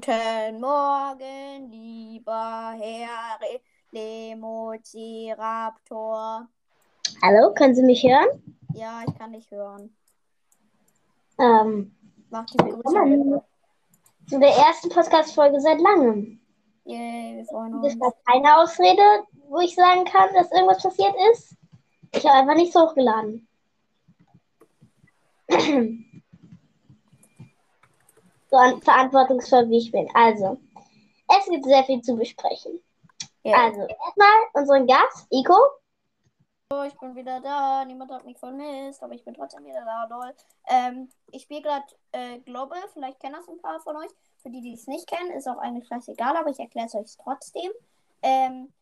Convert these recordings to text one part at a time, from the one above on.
Guten Morgen, lieber Herr Lemoziraptor. Hallo, können Sie mich hören? Ja, ich kann dich hören. Ähm, Mach die Begrüßung. zu der ersten Podcast-Folge seit langem. Yay, wir freuen Das uns. war keine Ausrede, wo ich sagen kann, dass irgendwas passiert ist. Ich habe einfach nichts hochgeladen. so an, verantwortungsvoll wie ich bin. Also, es gibt sehr viel zu besprechen. Yay. Also, erstmal unseren Gast, Iko. So, ich bin wieder da. Niemand hat mich vermisst, aber ich bin trotzdem wieder da, lol. Ähm, ich spiele gerade äh, Global. Vielleicht kennen das ein paar von euch. Für die, die es nicht kennen, ist auch eigentlich scheißegal, aber ich erkläre es euch trotzdem. Ähm,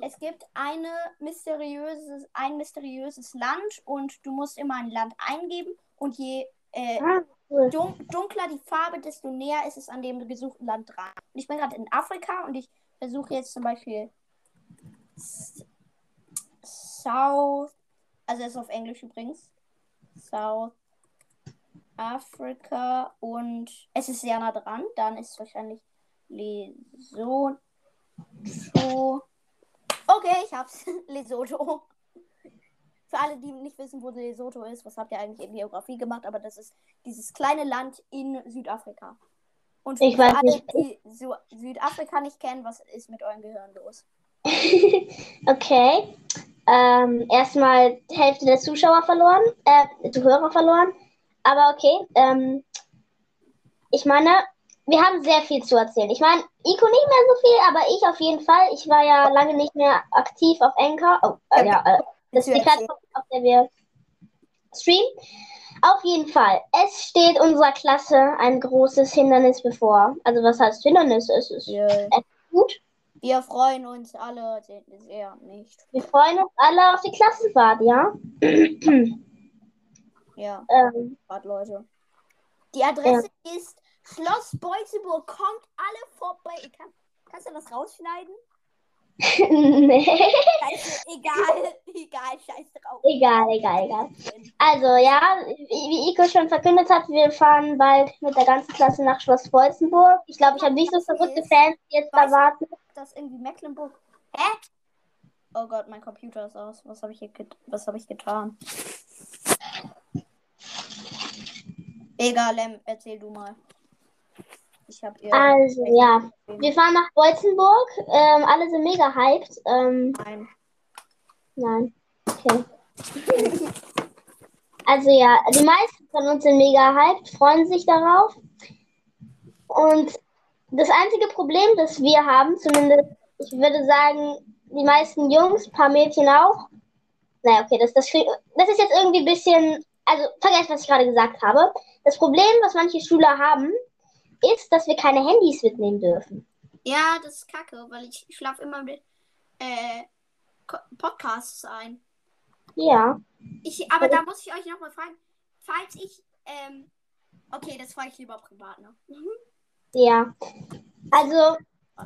es gibt eine mysteriöses, ein mysteriöses Land und du musst immer ein Land eingeben und je äh, Ah, dun dunkler die Farbe, desto näher ist es an dem gesuchten Land dran. Und ich bin gerade in Afrika und ich versuche jetzt zum Beispiel South, also es ist auf Englisch übrigens, South Africa und es ist sehr nah dran. Dann ist es wahrscheinlich Lesotho. Okay, ich hab's. Lesotho. Für alle, die nicht wissen, wo Lesotho ist, was habt ihr eigentlich in Geografie gemacht? Aber das ist dieses kleine Land in Südafrika. Und Ich für weiß alle, nicht. die Su Südafrika nicht kennen, was ist mit eurem Gehirn los? okay. Ähm, erstmal die Hälfte der Zuschauer verloren, äh, Zuhörer verloren. Aber okay. Ähm, ich meine, wir haben sehr viel zu erzählen. Ich meine, Iko nicht mehr so viel, aber ich auf jeden Fall. Ich war ja lange nicht mehr aktiv auf Anchor. Oh, äh, ja, äh, das ist die Willst du Plattform, auf der wir streamen. Auf jeden Fall. Es steht unserer Klasse ein großes Hindernis bevor. Also was heißt Hindernis? Es ist Wir, gut. wir freuen uns alle sehr nicht. Wir freuen uns alle auf die Klassenfahrt, ja? Ja, Ähm, warte Leute. Die Adresse ist Schloss Beutzeburg. Kommt alle vorbei. Kann, kannst du das rausschneiden? nee. Scheiße, egal. Egal, scheiß drauf. Egal, egal, egal. Also, ja, wie Iko schon verkündet hat, wir fahren bald mit der ganzen Klasse nach Schloss Bolzenburg. Ich glaube, ich habe nicht so verrückte Fans, die jetzt da warten. Das irgendwie Mecklenburg. Hä? Oh Gott, mein Computer ist aus. Was habe ich, hier was hab ich getan? Egal, Lem, erzähl du mal. Ich habe. Also, ja, wir fahren nach Bolzenburg. Ähm, alle sind mega hyped. Ähm, Nein. nein. Okay. Also, ja, die meisten von uns sind mega hyped, freuen sich darauf. Und das einzige Problem, das wir haben, zumindest, ich würde sagen, die meisten Jungs, paar Mädchen auch. Naja, okay, das, das, das ist jetzt irgendwie ein bisschen, also vergesst, was ich gerade gesagt habe. Das Problem, was manche Schüler haben, ist, dass wir keine Handys mitnehmen dürfen. Ja, das ist kacke, weil ich schlafe immer mit äh, Podcasts ein. Ja. Ich, aber da muss ich euch nochmal fragen, falls ich, ähm, okay, das frage ich lieber privat, ne? Mhm. Ja. Also,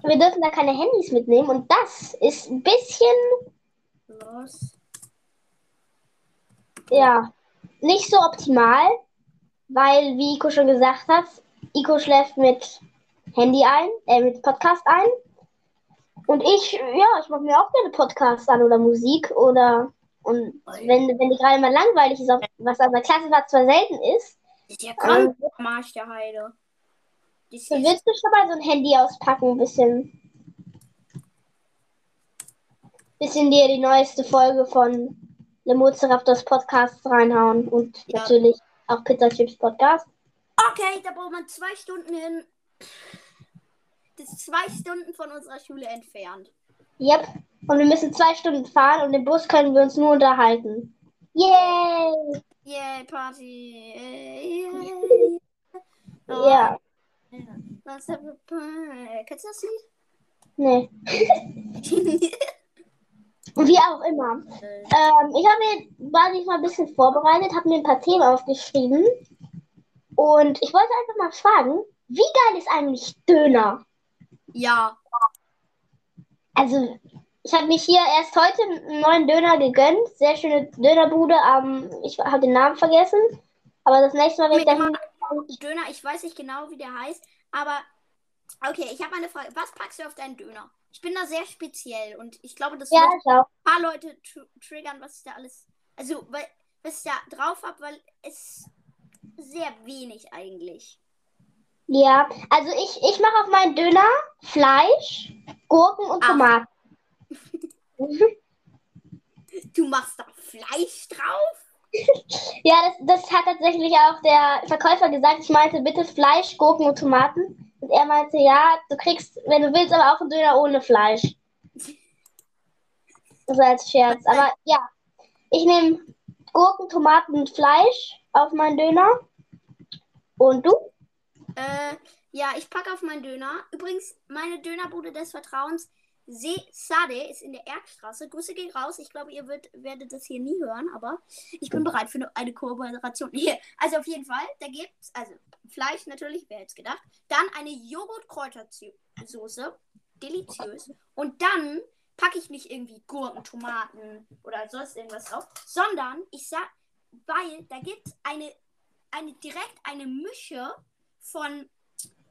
wir dürfen da keine Handys mitnehmen und das ist ein bisschen, Los. ja, nicht so optimal, weil, wie Iko schon gesagt hat, Iko schläft mit Handy ein, äh, mit Podcast ein. Und ich, ja, ich mache mir auch gerne Podcasts an oder Musik oder, und wenn, wenn die gerade mal langweilig ist, auf, was an der Klasse zwar selten ist, Ist ja krank, Marsch der Heide. Das ist, willst du schon mal so ein Handy auspacken, ein bisschen, bisschen dir die neueste Folge von Lemozeraptors Podcast reinhauen und Ja. natürlich auch Pizza Chips Podcast. Okay, da braucht man zwei Stunden hin. Das ist zwei Stunden von unserer Schule entfernt. Yep. Und wir müssen zwei Stunden fahren und im Bus können wir uns nur unterhalten. Yay! Yay, Party. Yay. Oh, Ja, Was Kennst du das nee. Lied? Wie auch immer. Ähm, ich habe mir war ich mal ein bisschen vorbereitet, habe mir ein paar Themen aufgeschrieben. Und ich wollte einfach mal fragen, wie geil ist eigentlich Döner? ja. Also, ich habe mich hier erst heute einen neuen Döner gegönnt. Sehr schöne Dönerbude. Ähm, ich habe den Namen vergessen. Aber das nächste Mal, wenn ich dahin Döner, ich weiß nicht genau, wie der heißt, aber Okay, ich habe eine Frage. Was packst du auf deinen Döner? Ich bin da sehr speziell und ich glaube, das Ja, wird ein paar Leute tr triggern, was ich da alles. Also, weil, was ich da drauf habe, weil es sehr wenig eigentlich. Ja, also ich, ich mache auf meinen Döner Fleisch, Gurken und. Tomaten. Du machst da Fleisch drauf? Ja, das, das hat tatsächlich auch der Verkäufer gesagt. Ich meinte, bitte Fleisch, Gurken und Tomaten. Und er meinte, ja, du kriegst, wenn du willst, aber auch einen Döner ohne Fleisch. So als Scherz. Aber ja, ich nehme Gurken, Tomaten und Fleisch auf meinen Döner. Und du? Äh, ja, ich packe auf meinen Döner. Übrigens, meine Dönerbude des Vertrauens, Se Sade, ist in der Erkstraße. Grüße gehen raus. Ich glaube, ihr wird, werdet das hier nie hören, aber ich bin bereit für eine, eine Kooperation. Hier, also auf jeden Fall, da gibt's, also Fleisch natürlich, wer hätte es gedacht. Dann eine Joghurt-Kräutersoße. Deliziös. Und dann packe ich nicht irgendwie Gurken, Tomaten oder sonst irgendwas drauf, sondern ich sag, weil da gibt es eine, eine direkt eine Mische von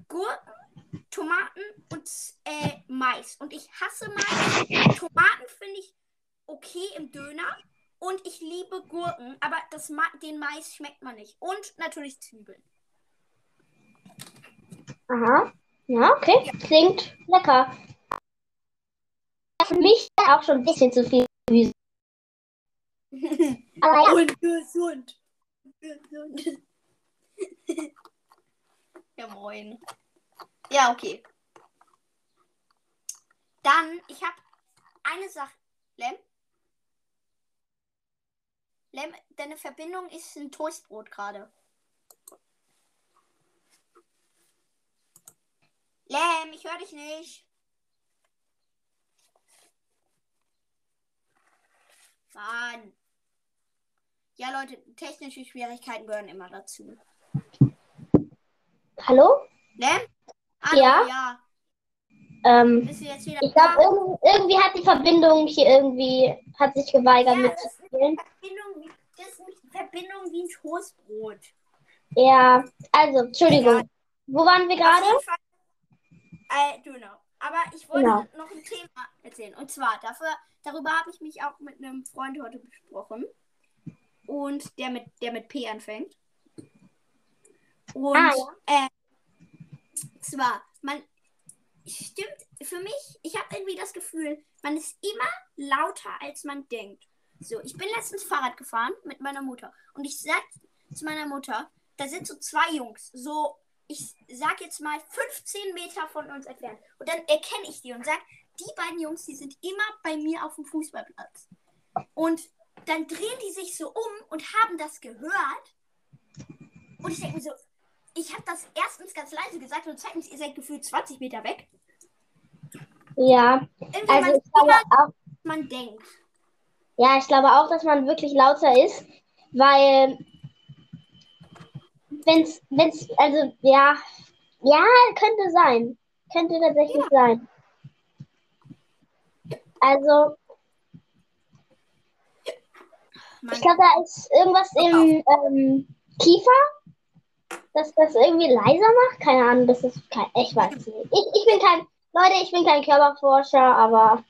Gurken, Tomaten und äh, Mais. Und ich hasse Mais. Tomaten finde ich okay im Döner. Und ich liebe Gurken, aber das Ma den Mais schmeckt man nicht. Und natürlich Zwiebeln. Aha. Ja, okay. Klingt lecker. Für mich auch schon ein bisschen zu viel Gemüse. Aber ja, Und gesund. Ja, moin. Ja, okay. Dann, ich habe eine Sache. Lem? Lem, deine Verbindung ist ein Toastbrot gerade. Lem, ich höre dich nicht. Mann. Ja, Leute, technische Schwierigkeiten gehören immer dazu. Hallo? Lem? Hallo, Ja? ja. Ähm, ich glaube, irgendwie, hat die Verbindung hier irgendwie, hat sich geweigert Ja, das ist mitzuspielen. Verbindung, wie- das ist eine Verbindung wie ein Toastbrot. Ja, also, Entschuldigung. Egal. Wo waren wir gerade? äh, Döner. Aber ich wollte Genau. noch ein Thema erzählen. Und zwar, dafür, darüber habe ich mich auch mit einem Freund heute besprochen. Und der mit, der mit P anfängt. Und Ah, äh, zwar, man stimmt für mich, ich habe irgendwie das Gefühl, man ist immer lauter, als man denkt. So, ich bin letztens Fahrrad gefahren mit meiner Mutter. Und ich sag zu meiner Mutter, da sind so zwei Jungs, so, ich sag jetzt mal 15 Meter von uns entfernt. Und dann erkenne ich die und sag, die beiden Jungs, die sind immer bei mir auf dem Fußballplatz. Und dann drehen die sich so um und haben das gehört. Und ich denke mir so, ich habe das erstens ganz leise gesagt und zweitens, ihr seid gefühlt 20 Meter weg. Ja, Irgendwie also man, ich glaube auch, man denkt. ja, ich glaube auch, dass man wirklich lauter ist, weil wenn's, wenn's, also ja, ja, könnte sein. Könnte tatsächlich sein. Also, Man, ich glaube, da ist irgendwas im ähm, Kiefer, dass das irgendwie leiser macht. Keine Ahnung, das ist kein, ich weiß nicht. Ich, ich bin kein, Leute, ich bin kein Körperforscher, aber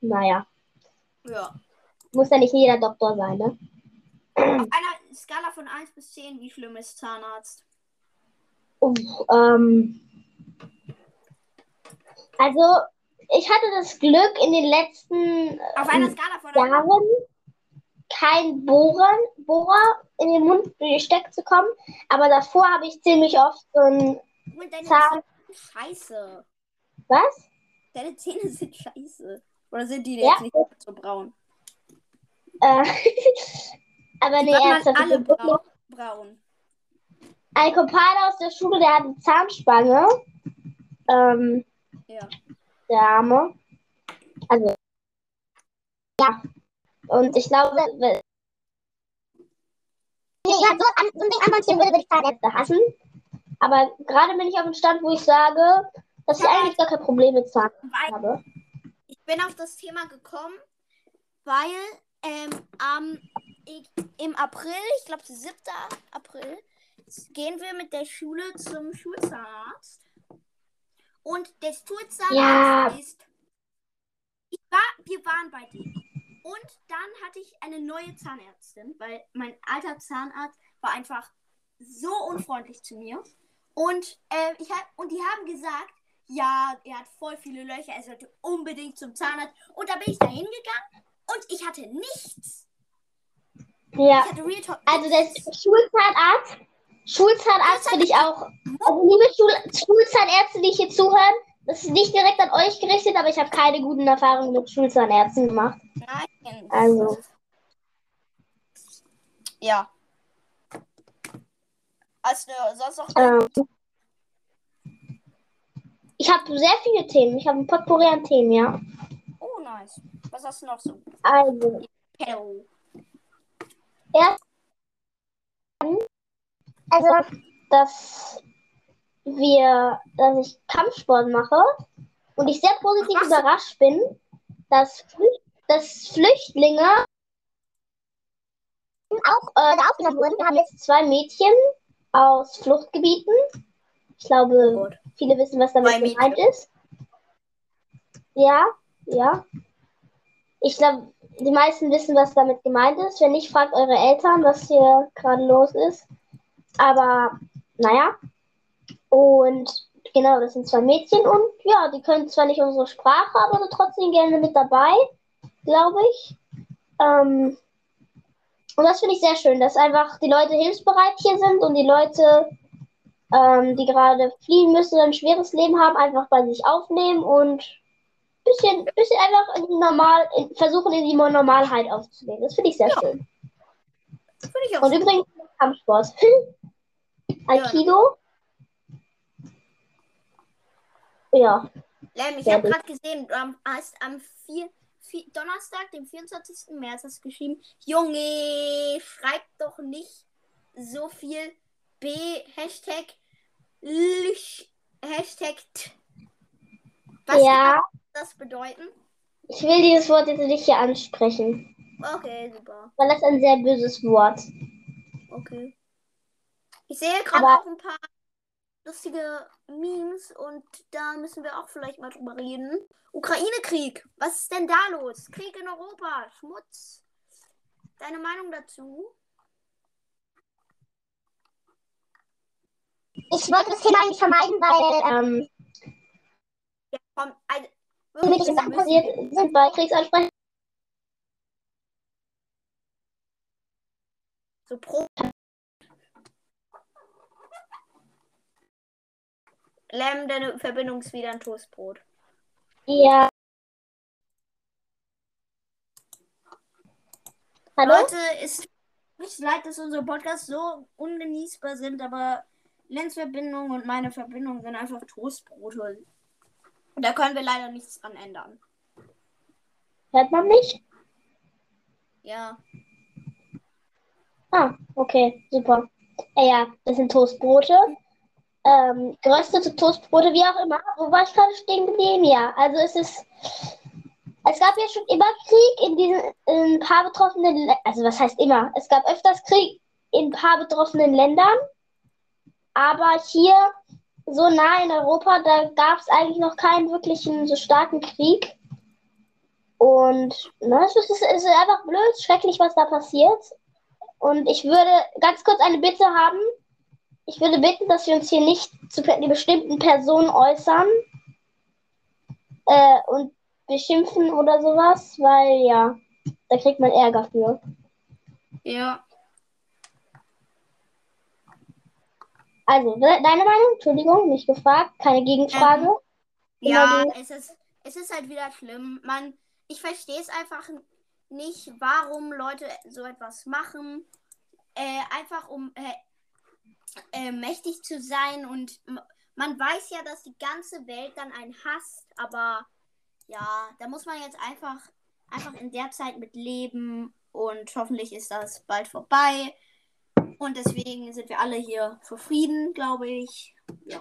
naja, ja. muss ja nicht jeder Doktor sein, ne? Auf einer Skala von 1 bis 10, wie schlimm ist Zahnarzt? Uff, ähm, also, ich hatte das Glück, in den letzten Auf einer Skala von 1 Jahren kein Bohren, Bohrer in den Mund gesteckt zu kommen, aber davor habe ich ziemlich oft so ein, Zahn- scheiße. was? Deine Zähne sind scheiße. Oder sind die Ja. jetzt nicht so braun? Äh, aber nee, Die waren ernsthaft, alle braun. braun. ein Kumpane aus der Schule, der hat eine Zahnspange, ähm, Ja. der Arme, also, ja, und ich glaube, we- ja, so an, so ein Ding anmontieren würde, würde ich Zahnärzte hassen, aber gerade bin ich auf dem Stand, wo ich sage, dass ich eigentlich gar kein Problem mit Zahnärzten habe. ich bin auf das Thema gekommen, weil ähm, am, ich, im April, ich glaube 7. April, gehen wir mit der Schule zum Schulzahnarzt. Und der Stuhlzahnarzt Ja. ist. Ich war, wir waren bei denen. Und dann hatte ich eine neue Zahnärztin, weil mein alter Zahnarzt war einfach so unfreundlich zu mir. Und, äh, ich hab, und die haben gesagt, ja, er hat voll viele Löcher, er sollte unbedingt zum Zahnarzt. Und da bin ich da hingegangen und ich hatte nichts. Ja. Hatte. Also der. Schulzahnarzt, Schulzahnarzt finde ich auch. Also liebe Schul Schulzahnärzte, die hier zuhören, das ist nicht direkt an euch gerichtet, aber ich habe keine guten Erfahrungen mit Schulzahnärzten gemacht. Nein. Also. Ja. Du sonst noch. Ähm, ich habe sehr viele Themen. Ich habe ein Potpourri an Themen, ja. Oh, nice. Was hast du noch so? Also, Hello. also, dass wir, dass ich Kampfsport mache und ich sehr positiv Ach, überrascht bin, dass, Flü- dass Flüchtlinge auch äh, aufgenommen wurden. Wir haben jetzt zwei Mädchen aus Fluchtgebieten. Ich glaube, Oh viele wissen, was damit Zwei Mädchen? gemeint ist. Ja, ja. Ich glaube, die meisten wissen, was damit gemeint ist. Wenn nicht, fragt eure Eltern, was hier gerade los ist. Aber, naja. Und genau, das sind zwei Mädchen und ja, die können zwar nicht unsere Sprache, aber sind trotzdem gerne mit dabei, glaube ich. Ähm, und das finde ich sehr schön, dass einfach die Leute hilfsbereit hier sind und die Leute, ähm, die gerade fliehen müssen und ein schweres Leben haben, einfach bei sich aufnehmen und bisschen, bisschen einfach in normal, in, versuchen in die Normalheit aufzunehmen. Das finde ich sehr schön. Finde ich. Und übrigens Kampfsport. Aikido. Ja. Lem, ich habe gerade gesehen, du hast am vier, vier, Donnerstag, dem 24. März, hast geschrieben, Junge, schreib doch nicht so viel B, Hashtag, Lüch, Hashtag, T. Was ja, kann das bedeuten? ich will dieses Wort jetzt nicht hier ansprechen, Okay, super. weil das ein sehr böses Wort. Okay. Ich sehe gerade auch ein paar lustige Memes und da müssen wir auch vielleicht mal drüber reden. Ukraine-Krieg. Was ist denn da los? Krieg in Europa. Schmutz. Deine Meinung dazu? Ich wollte das Thema eigentlich vermeiden, weil ähm, Ja, komm, also, wirklich, wir Sachen passiert sind bei Kriegsansprechen. So pro. Lem, deine Verbindung ist wieder ein Toastbrot. Ja. Hallo? Leute, es tut mir leid, dass unsere Podcasts so ungenießbar sind, aber Lens Verbindung und meine Verbindung sind einfach Toastbrote. Und da können wir leider nichts dran ändern. Hört man mich? Ja. Ah, okay, super. Äh, ja, das sind Toastbrote. Ähm, geröstete Toastbrote, wie auch immer. Wo war ich gerade stehen geblieben? Ja, also es ist. Es gab ja schon immer Krieg in diesen in ein paar betroffenen. Also was heißt immer? Es gab öfters Krieg in ein paar betroffenen Ländern. Aber hier, so nah in Europa, da gab es eigentlich noch keinen wirklichen so starken Krieg. Und ne, es, ist, es ist einfach blöd, schrecklich, was da passiert. Und ich würde ganz kurz eine Bitte haben. Ich würde bitten, dass wir uns hier nicht zu pe- bestimmten Personen äußern äh, und beschimpfen oder sowas, weil ja, da kriegt man Ärger für. Ja. Also, de- deine Meinung? Entschuldigung, nicht gefragt, keine Gegenfrage. Ähm, Ja, es ist, es ist halt wieder schlimm. Man, ich verstehe es einfach nicht, warum Leute so etwas machen. Äh, einfach um äh, äh, mächtig zu sein und man weiß ja, dass die ganze Welt dann einen hasst, aber ja, da muss man jetzt einfach, einfach in der Zeit mit leben und hoffentlich ist das bald vorbei. Und deswegen sind wir alle hier für Frieden, glaube ich. Ja.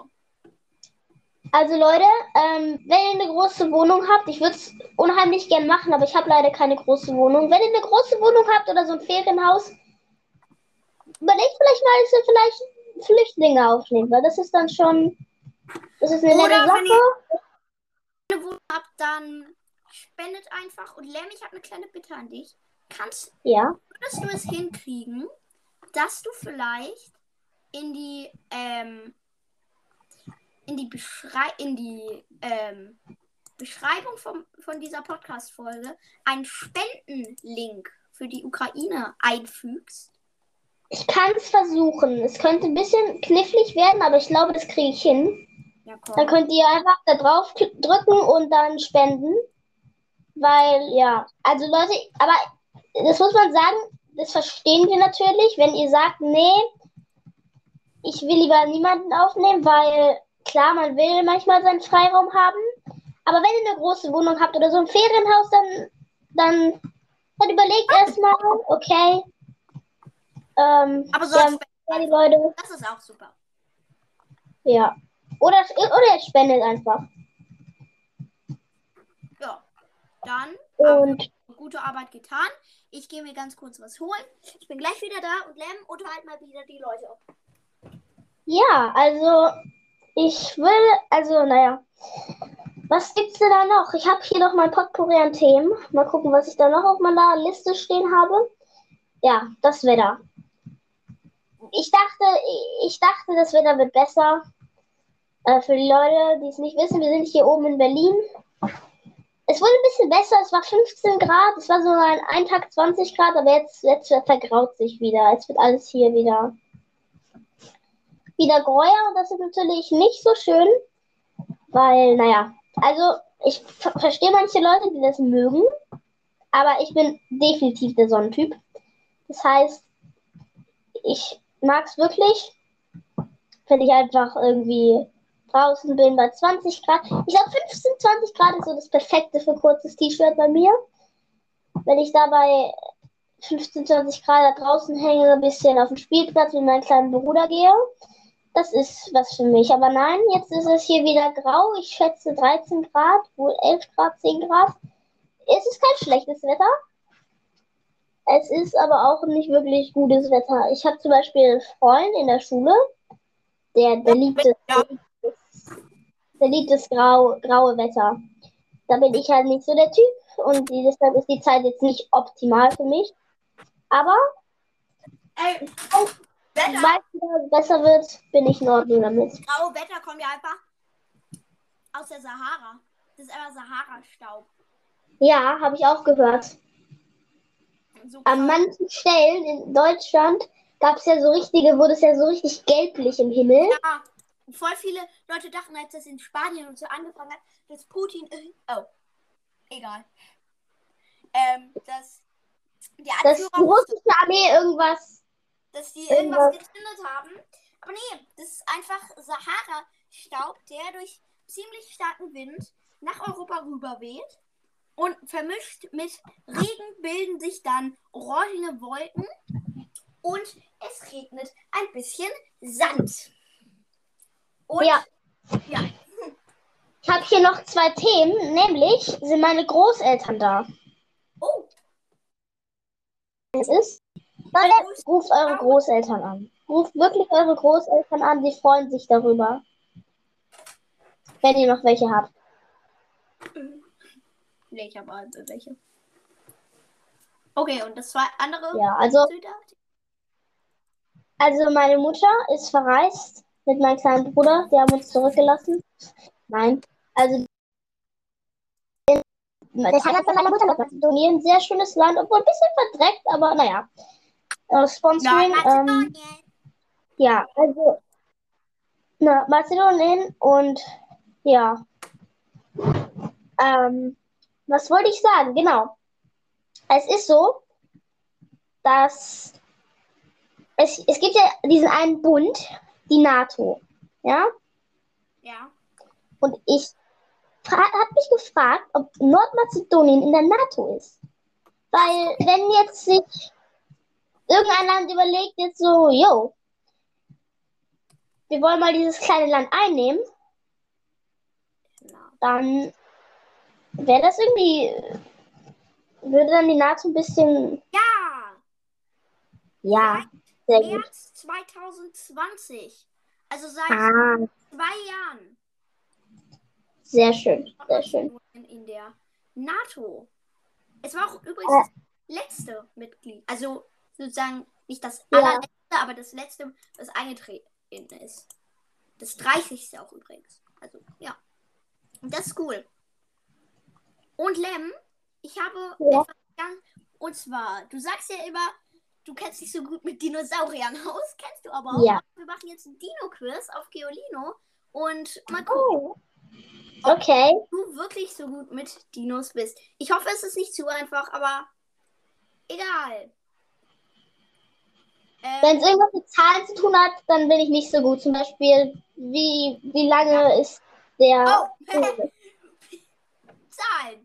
Also Leute, ähm, wenn ihr eine große Wohnung habt, ich würde es unheimlich gern machen, aber ich habe leider keine große Wohnung. Wenn ihr eine große Wohnung habt oder so ein Ferienhaus, überlegt vielleicht mal, dass ihr vielleicht Flüchtlinge aufnehmt, weil das ist dann schon, Das ist eine Oder nette wenn Sache. eine habt, dann spendet einfach. Und Lem, ich habe eine kleine Bitte an dich. Kannst, Ja. würdest du es hinkriegen, dass du vielleicht in die, ähm, in die, Beschrei in die ähm, Beschreibung vom, von dieser Podcast-Folge einen Spendenlink für die Ukraine einfügst? Ich kann es versuchen. Es könnte ein bisschen knifflig werden, aber ich glaube, das kriege ich hin. Ja, Dann komm. könnt ihr einfach da drauf drücken und dann spenden. Weil, ja, also Leute, aber das muss man sagen, das verstehen wir natürlich, wenn ihr sagt, nee, ich will lieber niemanden aufnehmen, weil klar, man will manchmal seinen Freiraum haben. Aber wenn ihr eine große Wohnung habt oder so ein Ferienhaus, dann, dann, dann überlegt erstmal, okay. Ähm, Aber so ja, die Leute, Das ist auch super. ja. Oder, oder ihr spendet einfach. Ja. Dann haben Und wir gute Arbeit getan. Ich gehe mir ganz kurz was holen. Ich bin gleich wieder da und Lem unterhalt mal wieder die Leute. Ja, also ich will, also naja, was gibt's denn da noch? Ich habe hier noch mein Potpourri an Themen. Mal gucken, was ich da noch auf meiner Liste stehen habe. Ja, das Wetter. Ich dachte, ich dachte, das Wetter wird besser. Äh, für die Leute, die es nicht wissen, wir sind hier oben in Berlin. Es wurde ein bisschen besser, es war 15 Grad, es war so ein, ein Tag 20 Grad, aber jetzt, jetzt vergraut sich wieder. Jetzt wird alles hier wieder wieder gräuer und das ist natürlich nicht so schön, weil, naja, also ich ver verstehe manche Leute, die das mögen, aber ich bin definitiv der Sonnentyp. Das heißt, ich mag es wirklich, wenn ich einfach irgendwie draußen bin bei 20 Grad. Ich glaube, 15, 20 Grad ist so das perfekte für kurzes T-Shirt bei mir. Wenn ich da bei 15, 20 Grad da draußen hänge, ein bisschen auf dem Spielplatz mit meinem kleinen Bruder gehe, das ist was für mich. Aber nein, jetzt ist es hier wieder grau. Ich schätze 13 Grad, wohl 11 Grad, 10 Grad. Es ist kein schlechtes Wetter. Es ist aber auch nicht wirklich gutes Wetter. Ich habe zum Beispiel einen Freund in der Schule, der, der liebt es, Ja. der liebt das grau, graue Wetter. Da bin ich halt nicht so der Typ und deshalb ist die Zeit jetzt nicht optimal für mich. Aber Ey, sobald es besser wird, bin ich in Ordnung damit. graue Wetter kommt ja einfach aus der Sahara. Das ist einfach Sahara-Staub. Ja, habe ich auch gehört. So An manchen Stellen in Deutschland gab es ja so richtige, wurde es ja so richtig gelblich im Himmel. Ja, und voll viele Leute dachten, als das in Spanien und so angefangen hat, dass Putin. Oh, egal. Ähm, dass die Dass die russische Armee irgendwas. dass die irgendwas- irgendwas gezündet haben. Aber nee, das ist einfach Sahara-Staub, der durch ziemlich starken Wind nach Europa rüber weht. Und vermischt mit Regen bilden sich dann orangene Wolken und es regnet ein bisschen Sand. Und Ja. ja. Ich habe hier noch zwei Themen, nämlich sind meine Großeltern da. Oh, Es ist. Ruft eure Großeltern an. Ruft wirklich eure Großeltern an, die freuen sich darüber. Wenn ihr noch welche habt. Nee, ich habe halt welche. Okay, und das zwei andere? Ja, also, also meine Mutter ist verreist mit meinem kleinen Bruder. Die haben uns zurückgelassen. Nein, also der Heimat von meiner Mutter Nordmazedonien, sehr schönes Land, obwohl ein bisschen verdreckt, aber naja. Äh, Sponsoring, ähm, Nordmazedonien. ja, also na, Mazedonien und ja. Ähm, was wollte ich sagen? Genau. Es ist so, dass es, es gibt ja diesen einen Bund, die NATO. Ja? Ja. Und ich habe mich gefragt, ob Nordmazedonien in der NATO ist. Weil, wenn jetzt sich irgendein Land überlegt, jetzt so, yo, wir wollen mal dieses kleine Land einnehmen, Na. dann wäre das irgendwie, würde dann die NATO ein bisschen, Ja, ja, sehr gut. März 2020. Also seit Ah, zwei Jahren Sehr schön, sehr schön. In der NATO. Es war auch übrigens Äh. das letzte Mitglied. Also sozusagen nicht das Ja. allerletzte, aber das letzte, das eingetreten ist. Das 30. auch übrigens. Also, ja. Und das ist cool. Und Lem, ich habe Ja. etwas ganz. Und zwar, du sagst ja immer, du kennst dich so gut mit Dinosauriern aus. Kennst du aber auch. Ja. Wir machen jetzt ein Dino-Quiz auf Geolino. Und mal gucken, Oh. Okay. ob du wirklich so gut mit Dinos bist. Ich hoffe, es ist nicht zu einfach, aber egal. Ähm, Wenn es irgendwas mit Zahlen zu tun hat, dann bin ich nicht so gut. Zum Beispiel, wie, wie lange ist der. oh, Zahlen.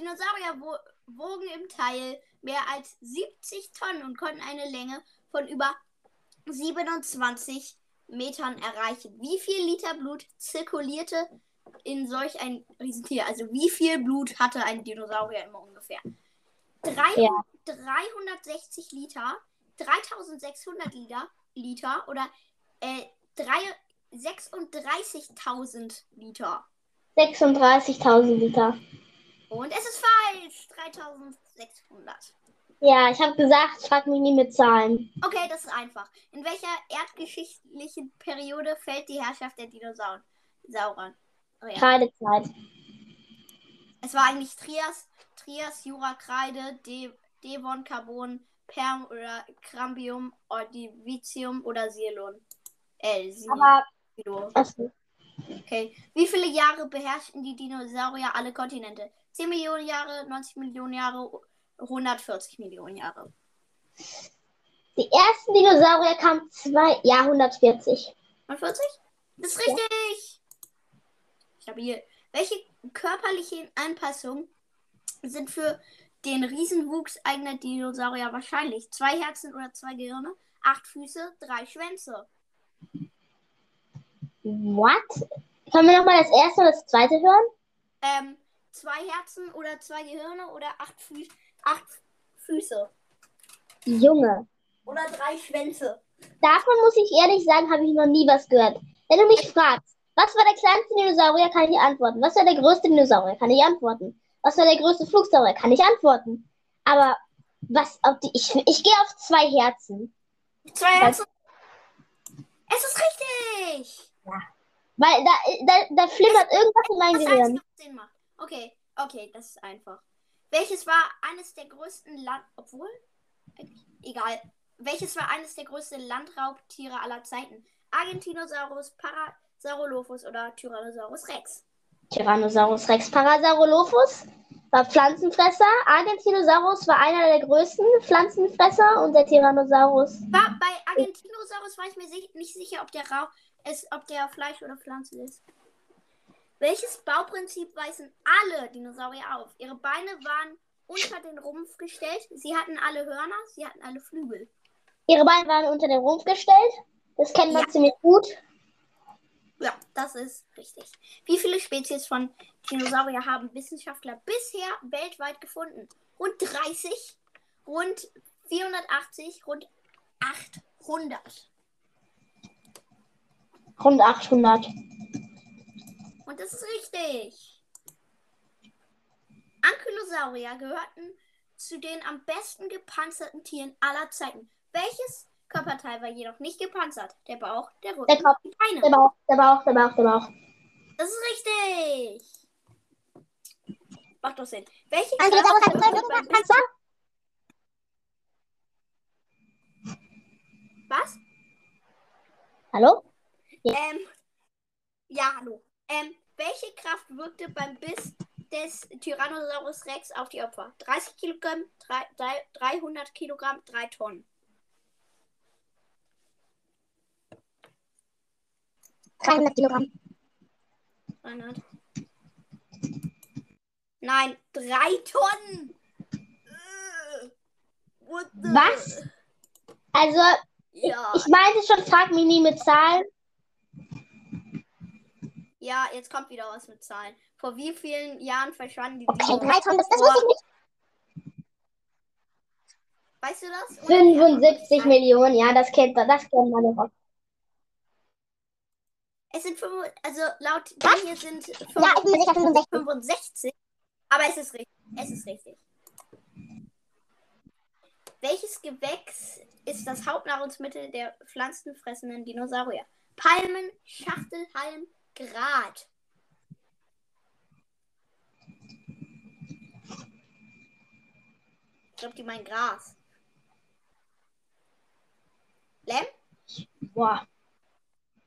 Dinosaurier wo wogen im Teil mehr als 70 Tonnen und konnten eine Länge von über 27 Metern erreichen. Wie viel Liter Blut zirkulierte in solch ein Riesentier? Also wie viel Blut hatte ein Dinosaurier immer ungefähr? Drei, Ja. 360 Liter, 3600 Liter, Liter oder äh, drei- 36.000 Liter. 36.000 Liter. Und es ist falsch. 3600. Ja, ich habe gesagt, frag mich nie mit Zahlen. Okay, das ist einfach. In welcher erdgeschichtlichen Periode fällt die Herrschaft der Dinosauren? Sauren. Oh ja. Kreidezeit. Es war eigentlich Trias, Trias, Jura, Kreide, De Devon, Carbon, Perm oder Cambium, Ordovicium oder Silon. Äh, Aber, Silo. achso, Okay. Wie viele Jahre beherrschten die Dinosaurier alle Kontinente? 10 Millionen Jahre, 90 Millionen Jahre, 140 Millionen Jahre. die ersten Dinosaurier kamen zwei, ja, 140. 140? Das ist richtig. Stabil. Welche körperlichen Anpassungen sind für den Riesenwuchs eigener Dinosaurier wahrscheinlich? Zwei Herzen oder zwei Gehirne? Acht Füße, drei Schwänze. What? Können wir nochmal das erste und das zweite hören? Ähm, zwei Herzen oder zwei Gehirne oder acht, Fü acht Füße? Junge. Oder drei Schwänze? Davon muss ich ehrlich sagen, habe ich noch nie was gehört. Wenn du mich fragst, was war der kleinste Dinosaurier, kann ich antworten. Was war der größte Dinosaurier, kann ich antworten. Was war der größte Flugsaurier, kann ich antworten. Aber was auf die. Ich, ich gehe auf zwei Herzen. Zwei Herzen? Es ist richtig! Weil da, da, da flimmert irgendwas in meinem Das Gehirn. Okay, okay, das ist einfach. Welches war eines der größten Land... Obwohl? Egal. Welches war eines der größten Landraubtiere aller Zeiten? Argentinosaurus, Parasaurolophus oder Tyrannosaurus Rex? Tyrannosaurus Rex. Parasaurolophus war Pflanzenfresser. Argentinosaurus war einer der größten Pflanzenfresser und der Tyrannosaurus. War, bei Argentinosaurus war ich mir nicht sicher, ob der, Rau ist, ob der Fleisch oder Pflanze ist. Welches Bauprinzip weisen alle Dinosaurier auf? Ihre Beine waren unter den Rumpf gestellt, sie hatten alle Hörner, sie hatten alle Flügel. Ihre Beine waren unter den Rumpf gestellt. Das kennt man Ja. ziemlich gut. Ja, das ist richtig. Wie viele Spezies von Dinosaurier haben Wissenschaftler bisher weltweit gefunden? Rund 30, rund 480, rund 800. Rund 800. Und das ist richtig. Ankylosaurier gehörten zu den am besten gepanzerten Tieren aller Zeiten. Welches Körperteil war jedoch nicht gepanzert? Der Bauch, der Rücken, Der Kopf. die Beine. Der Bauch, der Bauch, der Bauch, der Bauch. Das ist richtig. Macht doch Sinn. Welche beim Panzer. Was? Hallo? Ähm, ja, hallo. Ähm, welche Kraft wirkte beim Biss des Tyrannosaurus Rex auf die Opfer? 30 Kilogramm, drei- drei- 300 Kilogramm, 3 Tonnen. 300 Kilogramm. 300. Nein, 3 Tonnen! Äh, Was? Also, Ja, ich meinte schon, frag mich nie mit Zahlen. Ja, jetzt kommt wieder was mit Zahlen. Vor wie vielen Jahren verschwanden die Okay, Dinos? 3 Tonnen, das, das wusste ich nicht. Weißt du das? Die 75 Antwort? Millionen, ja, das kennt man, das kennt man doch. Es sind 5, also laut dem hier sind Ja, ich bin mir sicher 65. 65. Aber es ist richtig. Es ist richtig. Welches Gewächs ist das Hauptnahrungsmittel der pflanzenfressenden Dinosaurier? Palmen, Schachtelhalm, Grat. Ich glaube, die meinen Gras. Lem? Boah.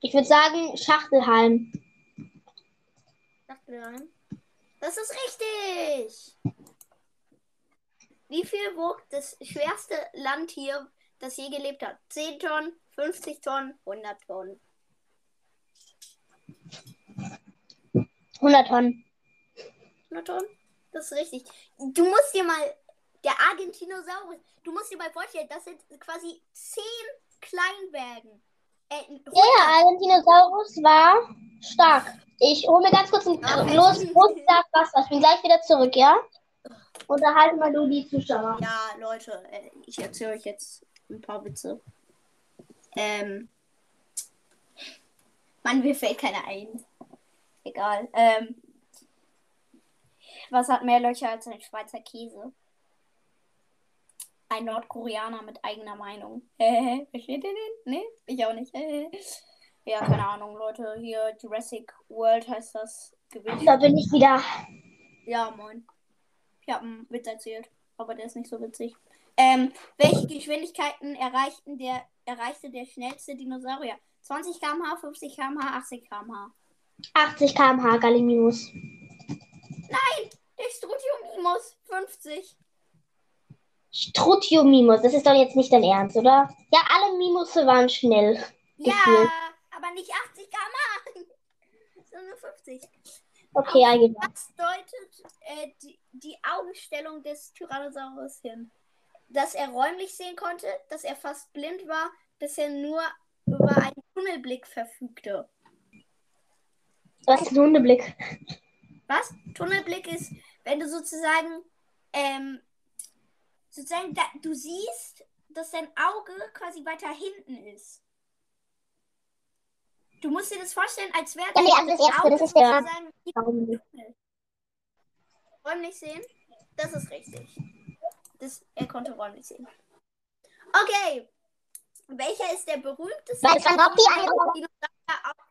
Ich würde sagen Schachtelhalm. Schachtelhalm. Das ist richtig. Wie viel wog das schwerste Landtier, das je gelebt hat? 10 Tonnen, 50 Tonnen, 100 Tonnen. 100 Tonnen. 100 Tonnen? Das ist richtig. Du musst dir mal, der Argentinosaurus, du musst dir mal vorstellen, das sind quasi 10 Kleinbergen. Äh, Ja, ja, Argentinosaurus war stark. Ich hole mir ganz kurz ein Ja, großes, Glas Wasser. Ich bin gleich wieder zurück, ja? Unterhalte mal du die Zuschauer. Ja, Leute, äh, ich erzähle euch jetzt ein paar Witze. Ähm. Mann, mir fällt keiner ein. Egal. Ähm. Was hat mehr Löcher als ein Schweizer Käse? Ein Nordkoreaner mit eigener Meinung. Äh, versteht ihr den? Nee, ich auch nicht. Äh. Ja, keine Ahnung, Leute. Hier Jurassic World heißt das Gewicht. Da bin ich wieder. Ja, moin. Ich habe einen Witz erzählt, aber der ist nicht so witzig. Ähm, welche Geschwindigkeiten erreichten der, erreichte der schnellste Dinosaurier? 20 km/h, 50 km/h, 80 km/h. 80 km/h Gallimimus. Der Strutiomimus 50. Strutiomimus, das ist doch jetzt nicht dein Ernst, oder? Ja, alle Mimusse waren schnell. Ja, Gefühlt. aber nicht 80 km/h. Sondern 50. Okay, eingebaut. Was deutet äh, die, die Augenstellung des Tyrannosaurus hin? Dass er räumlich sehen konnte, dass er fast blind war, dass er nur über einen Tunnelblick verfügte. Was ist ein Hundeblick? Was? Tunnelblick ist, wenn du sozusagen, ähm, sozusagen, da, du siehst, dass dein Auge quasi weiter hinten ist. Du musst dir das vorstellen, als wäre Ja, nee, also das erste, das ist der- sozusagen räumlich sehen. Das ist richtig. Das, er konnte räumlich sehen. Okay. Welcher ist der berühmteste Weil Van Gogh die Dinosaurier auf-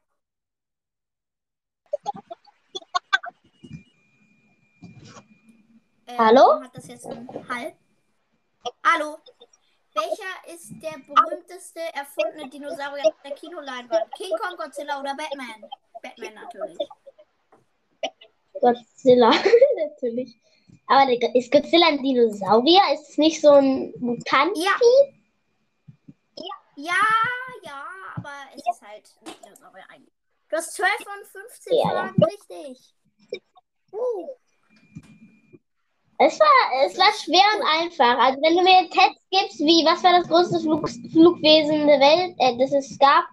Äh, Hallo? warum Hat das jetzt einen Hall? Hallo? Welcher ist der berühmteste erfundene Dinosaurier der Kinoleinwand? King Kong, Godzilla oder Batman? Batman natürlich. Godzilla, natürlich. Aber ist Godzilla ein Dinosaurier? Ist es nicht so ein Mutant? Ja. Ja, ja, aber es ist halt ein Dinosaurier eigentlich. Du hast 12 von 15 Ja, ja. Fragen richtig. Uh, Es war, es war schwer und einfach. Also wenn du mir Tests gibst, wie, was war das größte Flug, Flugwesen der Welt, äh, das es gab?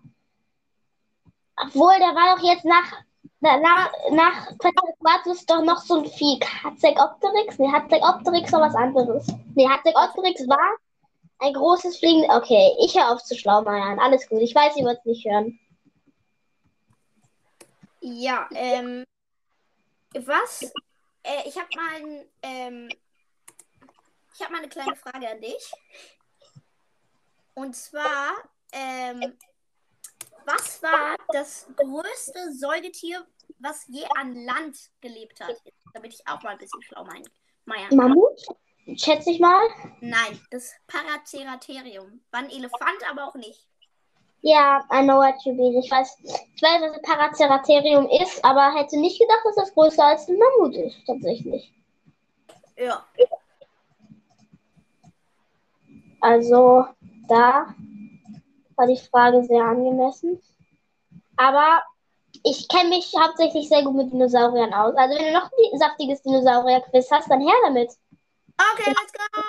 Obwohl, da war doch jetzt nach, na- nach, nach Quetzalcoatlus doch noch so ein Vieh. Hatzegopteryx? Nee, Hatzegopteryx war was anderes. Nee, Hatzegopteryx war ein großes Fliegen. Okay, ich höre auf zu schlaumeiern. Alles gut. Ich weiß, ihr wollt es nicht hören. ja, ähm, was? Äh, ich habe mal, ein, ähm, ich habe mal eine kleine Frage an dich. Und zwar, ähm, was war das größte Säugetier, was je an Land gelebt hat? Damit ich auch mal ein bisschen schlau mein, meiern kann. Mammut? Schätze ich mal. Nein, das Paraceratherium. War ein Elefant, aber auch nicht. Ja, I know what you mean. Ich weiß, ich weiß, was ein Paraceratherium ist, aber hätte nicht gedacht, dass das größer als ein Mammut ist, tatsächlich. Ja. Also, da war die Frage sehr angemessen. Aber ich kenne mich hauptsächlich sehr gut mit Dinosauriern aus. Also, wenn du noch ein saftiges Dinosaurier-Quiz hast, dann her damit. Okay, let's go.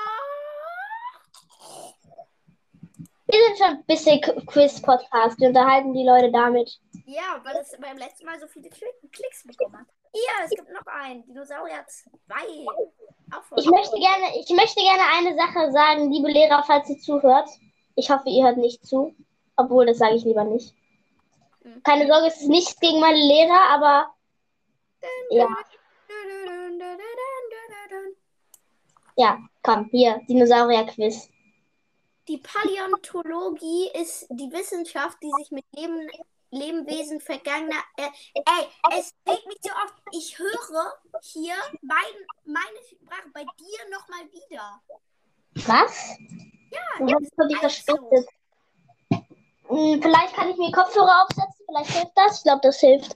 Wir sind schon ein bisschen Qu- Quiz-Podcast. Wir unterhalten die Leute damit. Ja, weil es beim letzten Mal so viele Klick Klicks bekommen hat. Hier, es gibt noch einen. Dinosaurier 2. Auch von Ich möchte gerne, ich möchte gerne eine Sache sagen, liebe Lehrer, falls ihr zuhört. Ich hoffe, ihr hört nicht zu. Obwohl, das sage ich lieber nicht. Mhm. Keine Sorge, es ist nichts gegen meine Lehrer, aber ja, ja, komm, hier, Dinosaurier-Quiz. Die Paläontologie ist die Wissenschaft, die sich mit Leben, Lebewesen vergangener. Äh, ey, es regt mich so oft. Ich höre hier mein, meine Sprache bei dir nochmal wieder. Was? Ja, Du hast also. verspätet. Hm, Vielleicht kann ich mir Kopfhörer aufsetzen, vielleicht hilft das. Ich glaube, das hilft.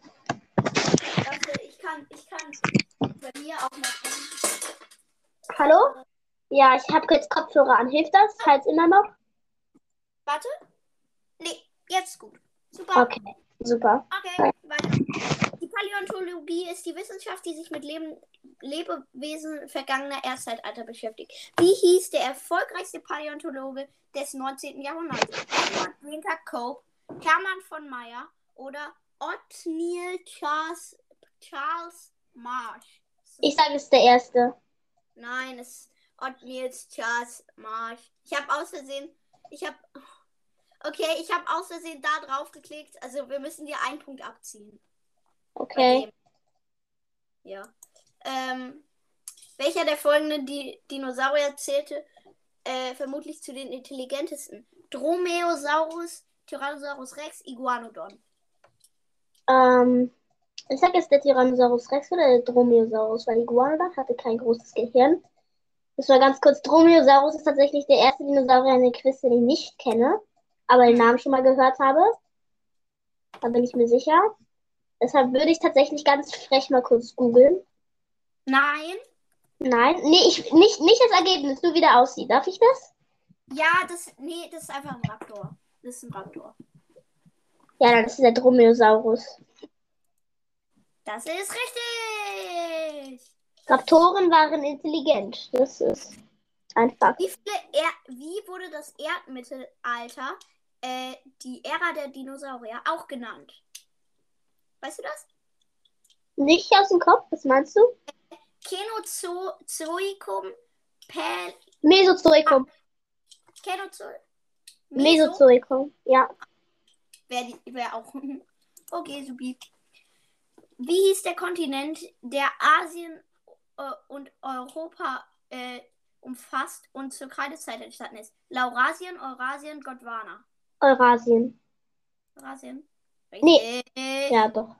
Warte, ich kann, ich kann bei mir auch mal. Hallo? Ja, ich habe jetzt Kopfhörer an. Hilft das? Falls immer noch? Warte. Nee, jetzt gut. Super. Okay, super. Okay, weiter. Die Paläontologie ist die Wissenschaft, die sich mit Leben, Lebewesen vergangener Erdzeitalter beschäftigt. Wie hieß der erfolgreichste Paläontologe des 19. Jahrhunderts? Edward Winter Cope, Hermann von Meyer oder Othniel Charles, Charles Marsh? Ich sage, es ist der erste. Nein, es ist Othniel Charles Marsh. Ich habe aus Versehen, ich habe, okay, ich habe aus Versehen da drauf geklickt. Also wir müssen dir einen Punkt abziehen. Okay. Ja. Ähm, welcher der folgenden Di Dinosaurier zählte äh, vermutlich zu den intelligentesten? Dromaeosaurus, Tyrannosaurus Rex, Iguanodon. Ähm, ich sage jetzt der Tyrannosaurus Rex oder der Dromaeosaurus, weil Iguanodon hatte kein großes Gehirn. Das war ganz kurz. Dromaeosaurus ist tatsächlich der erste Dinosaurier in der Quiz, den ich nicht kenne, aber den Namen schon mal gehört habe. Da bin ich mir sicher. Deshalb würde ich tatsächlich ganz frech mal kurz googeln. Nein. Nein, nee, ich, nicht, nicht das Ergebnis, nur wie der aussieht. Darf ich das? Ja, das. Nee, das ist einfach ein Raptor. Das ist ein Raptor. Ja, dann ist es der Dromaeosaurus. Das ist richtig! Raptoren waren intelligent. Das ist ein Fakt. Wie, wie wurde das Erdmittelalter, äh, die Ära der Dinosaurier, auch genannt? Weißt du das? Nicht aus dem Kopf, was meinst du? Kenozoikum, Pel Mesozoikum. Kenozo Meso Mesozoikum, ja. wäre wär auch. Okay, supi. Wie hieß der Kontinent, der Asien und Europa äh, umfasst und zur Kreidezeit entstanden ist? Laurasien, Eurasien, Gondwana. Eurasien. Eurasien? Nee. Ja, doch.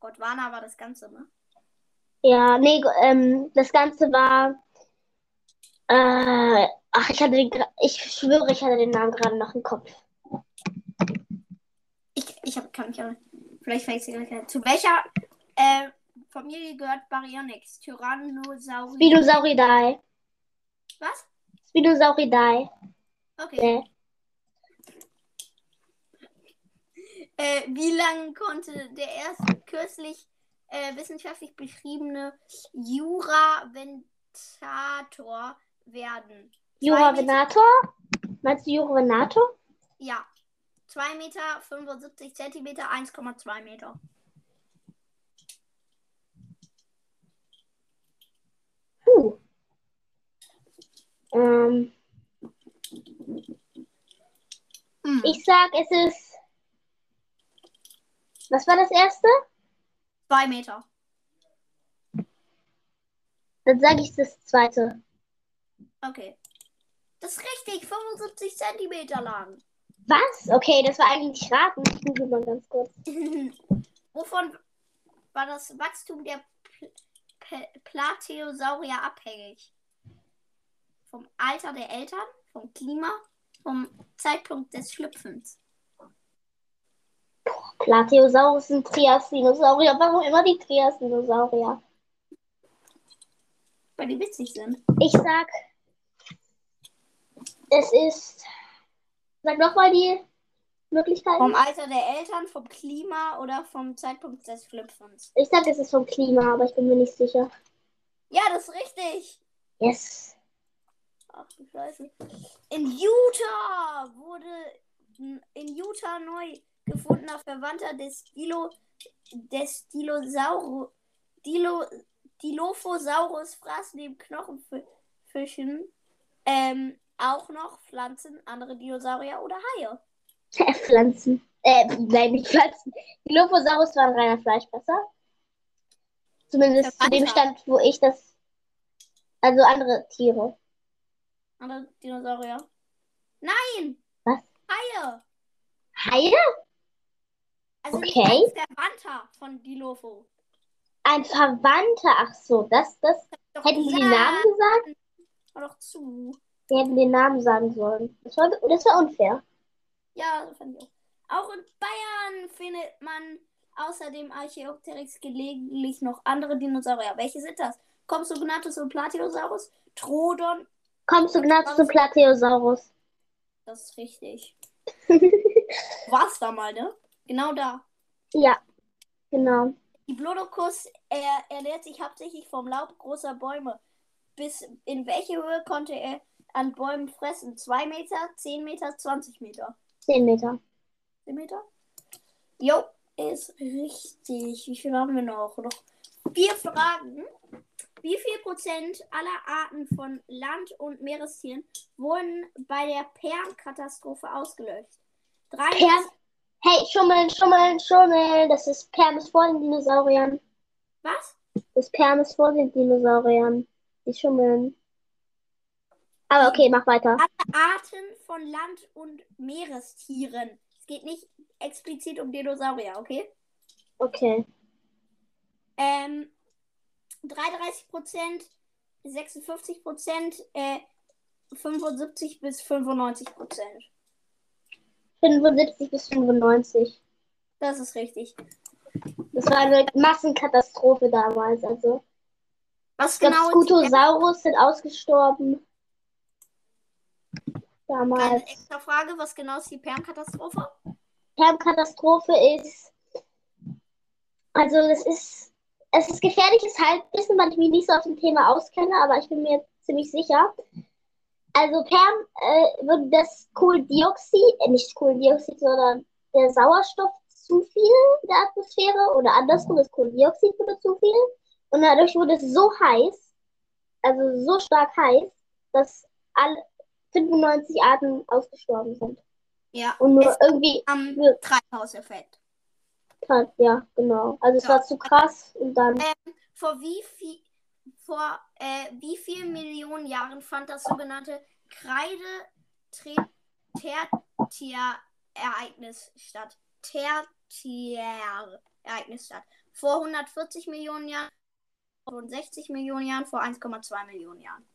Gondwana war das Ganze, ne? Ja, nee, ähm, das Ganze war. Äh, ach, ich hatte den, ich schwöre, ich hatte den Namen gerade noch im Kopf. Ich, ich hab, kann mich auch. Vielleicht fällt es dir gleich. Zu welcher äh, Familie gehört Baryonyx? Tyrannosaurus. Spinosauridae. Was? Spinosauridae. Okay. Nee. Äh, wie lange konnte der erste kürzlich äh, wissenschaftlich beschriebene Juraventator werden? Juravenator? Meinst du Juravenator? Ja. 2 Meter, 75 Zentimeter, 1,2 Meter. Ähm, Hm. ich sag, es ist. Was war das erste? 2 Meter. Dann sage ich das zweite. Okay. Das ist richtig, 75 Zentimeter lang. Was? Okay, das war eigentlich raten. Ich google mal ganz kurz. Wovon war das Wachstum der Pl Pl Plateosaurier abhängig? Vom Alter der Eltern, vom Klima, vom Zeitpunkt des Schlüpfens. Plateosaurus sind Trias-Dinosaurier. Warum immer die Trias-Dinosaurier? Weil die witzig sind. Ich sag, es ist. Sag nochmal die Möglichkeiten. Vom Alter der Eltern, vom Klima oder vom Zeitpunkt des Schlüpfens. Ich sag, es ist vom Klima, aber ich bin mir nicht sicher. Ja, das ist richtig. Yes. Ach du Scheiße. In Utah wurde in Utah neu gefundener Verwandter des Dilo des Dilosaurus Dilo, Dilophosaurus fraß neben Knochenfischen ähm, auch noch Pflanzen, andere Dinosaurier oder Haie. Pflanzen. Äh, nein, nicht Pflanzen. Dilophosaurus war ein reiner Fleischfresser. Zumindest zu dem. Stand, wo ich das. Also andere Tiere. Andere Dinosaurier. Nein! Was? Haie! Haie? Also Okay. nicht ein Verwandter von Dilopho. Ein Verwandter. Ach so, das, das. Doch Hätten sie den. Namen gesagt? Hör doch zu. Sie hätten den Namen sagen sollen. Das war, das war unfair. Ja, das fand ich auch. Auch in Bayern findet man außer dem Archaeopteryx gelegentlich noch andere Dinosaurier. Welche sind das? Compsognathus und Plateosaurus? Trodon? Kommst du Gnatz zu Plateosaurus? Das ist richtig. War's da mal, ne? Genau da. Ja, genau. Diplodocus er ernährt sich hauptsächlich vom Laub großer Bäume. Bis in welche Höhe konnte er an Bäumen fressen? 2 Meter, 10 Meter, 20 Meter? 10 Meter. 10 Meter? Jo, ist richtig. Wie viel haben wir noch? Noch vier Fragen. Wie viel Prozent aller Arten von Land- und Meerestieren wurden bei der Perm-Katastrophe ausgelöscht? Drei. Perm. Hey, schummeln, schummeln, schummeln. Das ist Perm ist vor den Dinosauriern. Was? Das Perm ist vor den Dinosauriern. Die schummeln. Aber okay, mach weiter. Arten von Land- und Meerestieren. Es geht nicht explizit um Dinosaurier, okay? Okay. Ähm, 33 Prozent, 56 Prozent, äh, 75 bis 95 Prozent. 75 bis 95. Das ist richtig. Das war eine Massenkatastrophe damals. Also, Was genau ist Scutosaurus sind ausgestorben. eine Damals. extra Frage? Was genau ist die Perm-Katastrophe? Permkatastrophe ist. Also, das ist. Es ist gefährliches Halbwissen, weil ich mich nicht so auf dem Thema auskenne, aber ich bin mir ziemlich sicher. Also, Perm äh, würde das Kohlendioxid, äh, nicht Kohlendioxid, sondern der Sauerstoff zu viel in der Atmosphäre oder andersrum, das Kohlendioxid wurde zu viel. Und dadurch wurde es so heiß, also so stark heiß, dass alle 95 Arten ausgestorben sind. Ja, Und nur irgendwie am Treibhauseffekt. Krass, ja, genau. Also es Ja. war zu krass und dann Ähm, vor wie viel, vor äh, wie vielen Millionen Jahren fand das sogenannte Kreide-Tertiär-Ereignis statt? Tertiär-Ereignis statt. Vor 140 Millionen Jahren, vor 60 Millionen Jahren, vor 1,2 Millionen Jahren.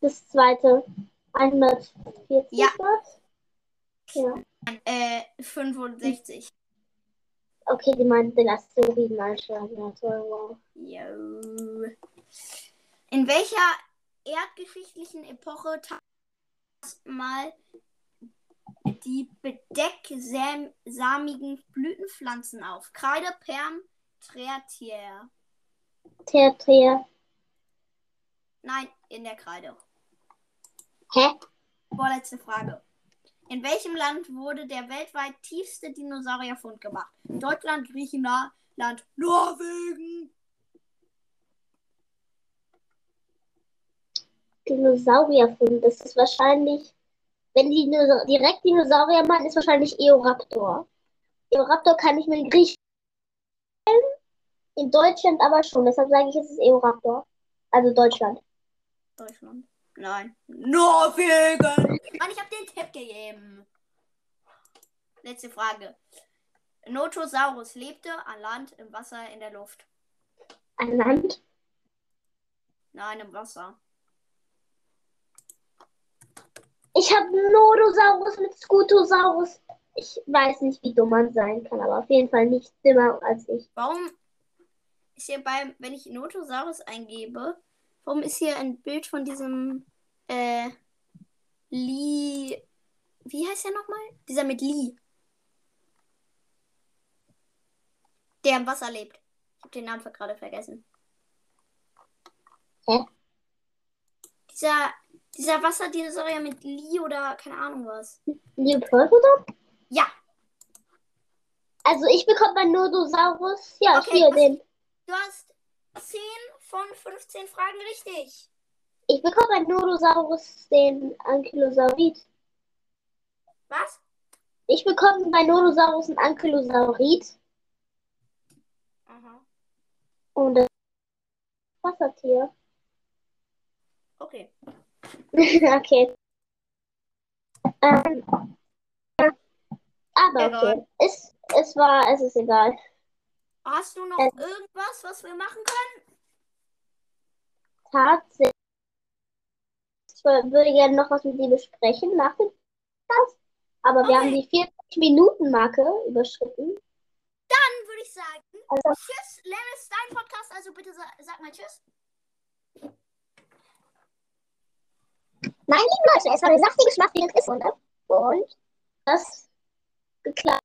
das zweite 140 Ja. Ja. Äh, 65. Okay, die meinen den Asteroideneinschlag. Ja, toll, wow. Jo. In welcher erdgeschichtlichen Epoche mal die bedecksamigen Blütenpflanzen auf? Kreide, Perm, Tertiär. Tertiär. Nein, in der Kreide. Hä? Vorletzte Frage. In welchem Land wurde der weltweit tiefste Dinosaurierfund gemacht? Deutschland, Griechenland, Norwegen. Dinosaurierfund. Das ist wahrscheinlich, wenn die Dinosa direkt Dinosaurier meinen, ist wahrscheinlich Eoraptor. Eoraptor kann ich mir in Griechenland, in Deutschland aber schon. Deshalb sage ich, es ist Eoraptor. Also Deutschland. Deutschland. Nein. Norwegen. Mann, ich hab den Tipp gegeben. Letzte Frage. Notosaurus lebte an Land, im Wasser, in der Luft. Ein Land. Nein, im Wasser. Ich habe Nodosaurus mit Scutosaurus. Ich weiß nicht, wie dumm man sein kann, aber auf jeden Fall nicht dümmer als ich. Warum ist hier beim, wenn ich Notosaurus eingebe, warum ist hier ein Bild von diesem äh, Lee. Wie heißt der nochmal? Dieser mit Lee. Der im Wasser lebt. Ich habe den Namen gerade vergessen. Hä? Dieser, dieser Wasserdinosaurier mit Lee oder keine Ahnung was. Leopoldo? Ja, Also ich bekomme mein Nodosaurus. Ja, Okay, hier was- den. du hast 10 von 15 Fragen richtig. Ich bekomme mein Nodosaurus, den Ankylosaurid. Was? Ich bekomme bei Nodosaurus ein Ankylosaurid Aha. und das Wassertier. Okay. okay. Ähm, aber Egal. okay. Es, es war, es ist egal. Hast du noch Äh. irgendwas, was wir machen können? Tatsächlich. Ich würde gerne noch was mit dir besprechen nach dem Podcast. Aber wir Okay. haben die 40-Minuten-Marke überschritten. Dann würde ich sagen, Also, tschüss. Lennis, dein Podcast, also bitte sa sag mal tschüss. meine lieben Leute, es war eine saftige, schmaftige Quizrunde. Und das geklappt.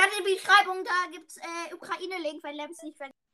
Ich hatte die Beschreibung, da gibt's äh, Ukraine-Link, wenn Lems nicht vergisst.